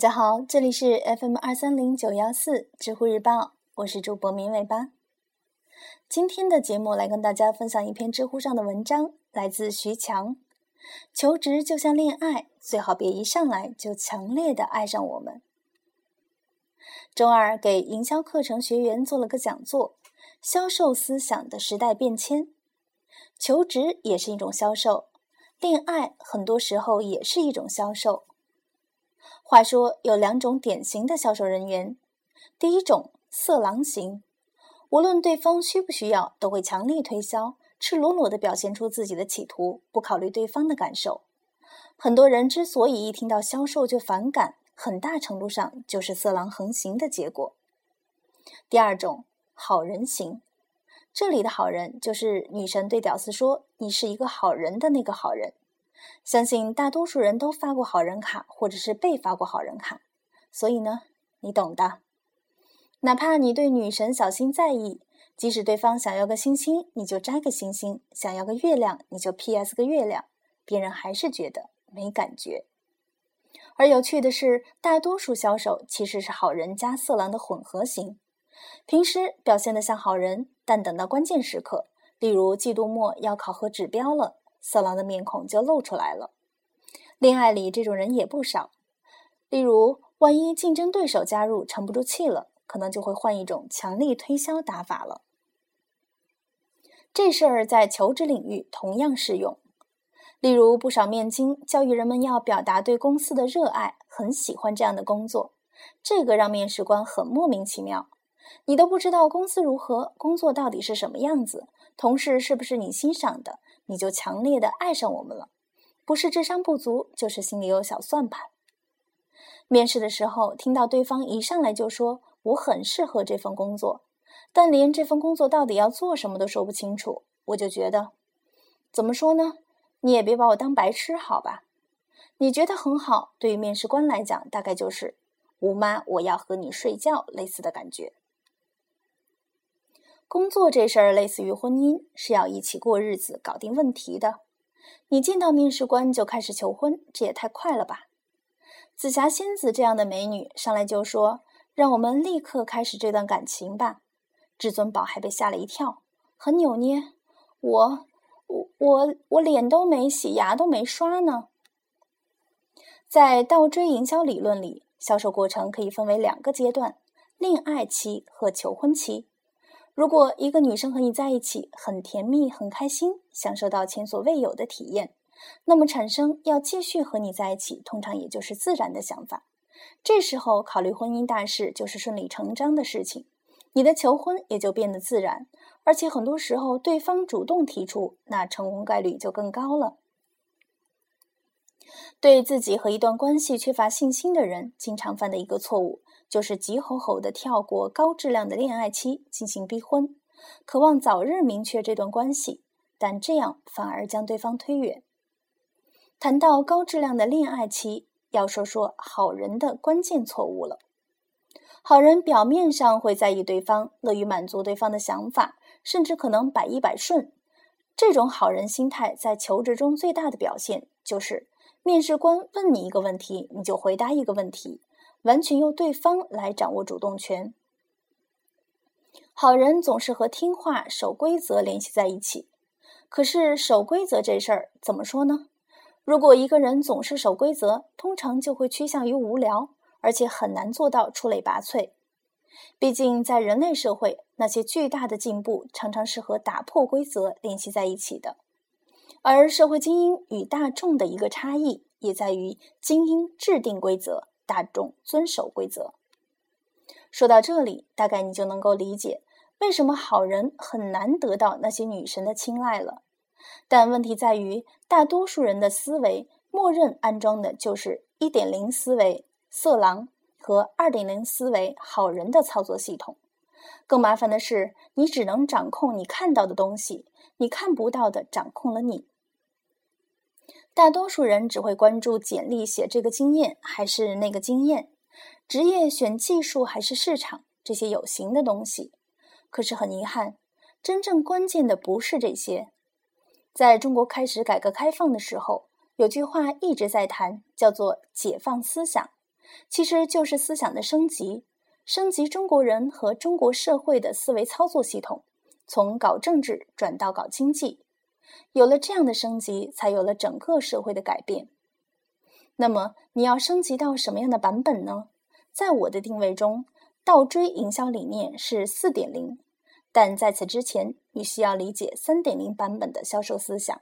大家好，这里是 FM 二三零九幺四知乎日报，我是主播明尾巴。今天的节目来跟大家分享一篇知乎上的文章，来自徐强。求职就像恋爱，最好别一上来就强烈的爱上我们。周二给营销课程学员做了个讲座，销售思想的时代变迁。求职也是一种销售，恋爱很多时候也是一种销售。话说有两种典型的销售人员，第一种色狼型，无论对方需不需要，都会强力推销，赤裸裸地表现出自己的企图，不考虑对方的感受。很多人之所以一听到销售就反感，很大程度上就是色狼横行的结果。第二种好人型，这里的好人就是女神对屌丝说：“你是一个好人的那个好人。”相信大多数人都发过好人卡，或者是被发过好人卡，所以呢，你懂的。哪怕你对女神小心在意，即使对方想要个星星，你就摘个星星；想要个月亮，你就 P.S 个月亮，别人还是觉得没感觉。而有趣的是，大多数销售其实是好人加色狼的混合型，平时表现得像好人，但等到关键时刻，例如季度末要考核指标了。色狼的面孔就露出来了。恋爱里这种人也不少，例如，万一竞争对手加入沉不住气了，可能就会换一种强力推销打法了。这事儿在求职领域同样适用。例如，不少面经教育人们要表达对公司的热爱，很喜欢这样的工作，这个让面试官很莫名其妙。你都不知道公司如何，工作到底是什么样子，同事是不是你欣赏的？你就强烈的爱上我们了，不是智商不足，就是心里有小算盘。面试的时候，听到对方一上来就说我很适合这份工作，但连这份工作到底要做什么都说不清楚，我就觉得，怎么说呢？你也别把我当白痴，好吧？你觉得很好，对于面试官来讲，大概就是吴妈，我要和你睡觉类似的感觉。工作这事儿类似于婚姻，是要一起过日子、搞定问题的。你见到面试官就开始求婚，这也太快了吧！紫霞仙子这样的美女上来就说：“让我们立刻开始这段感情吧。”至尊宝还被吓了一跳，很扭捏：“我、我、我、我脸都没洗，牙都没刷呢。”在倒追营销理论里，销售过程可以分为两个阶段：恋爱期和求婚期。如果一个女生和你在一起很甜蜜、很开心，享受到前所未有的体验，那么产生要继续和你在一起，通常也就是自然的想法。这时候考虑婚姻大事就是顺理成章的事情，你的求婚也就变得自然，而且很多时候对方主动提出，那成功概率就更高了。对自己和一段关系缺乏信心的人，经常犯的一个错误。就是急吼吼地跳过高质量的恋爱期进行逼婚，渴望早日明确这段关系，但这样反而将对方推远。谈到高质量的恋爱期，要说说好人的关键错误了。好人表面上会在意对方，乐于满足对方的想法，甚至可能百依百顺。这种好人心态在求职中最大的表现就是，面试官问你一个问题，你就回答一个问题。完全由对方来掌握主动权。好人总是和听话、守规则联系在一起。可是守规则这事儿怎么说呢？如果一个人总是守规则，通常就会趋向于无聊，而且很难做到出类拔萃。毕竟在人类社会，那些巨大的进步常常是和打破规则联系在一起的。而社会精英与大众的一个差异，也在于精英制定规则。大众遵守规则。说到这里，大概你就能够理解为什么好人很难得到那些女神的青睐了。但问题在于，大多数人的思维默认安装的就是一点零思维色狼和二点零思维好人的操作系统。更麻烦的是，你只能掌控你看到的东西，你看不到的掌控了你。大多数人只会关注简历写这个经验还是那个经验，职业选技术还是市场这些有形的东西。可是很遗憾，真正关键的不是这些。在中国开始改革开放的时候，有句话一直在谈，叫做“解放思想”，其实就是思想的升级，升级中国人和中国社会的思维操作系统，从搞政治转到搞经济。有了这样的升级，才有了整个社会的改变。那么，你要升级到什么样的版本呢？在我的定位中，倒追营销理念是四点零，但在此之前，你需要理解三点零版本的销售思想。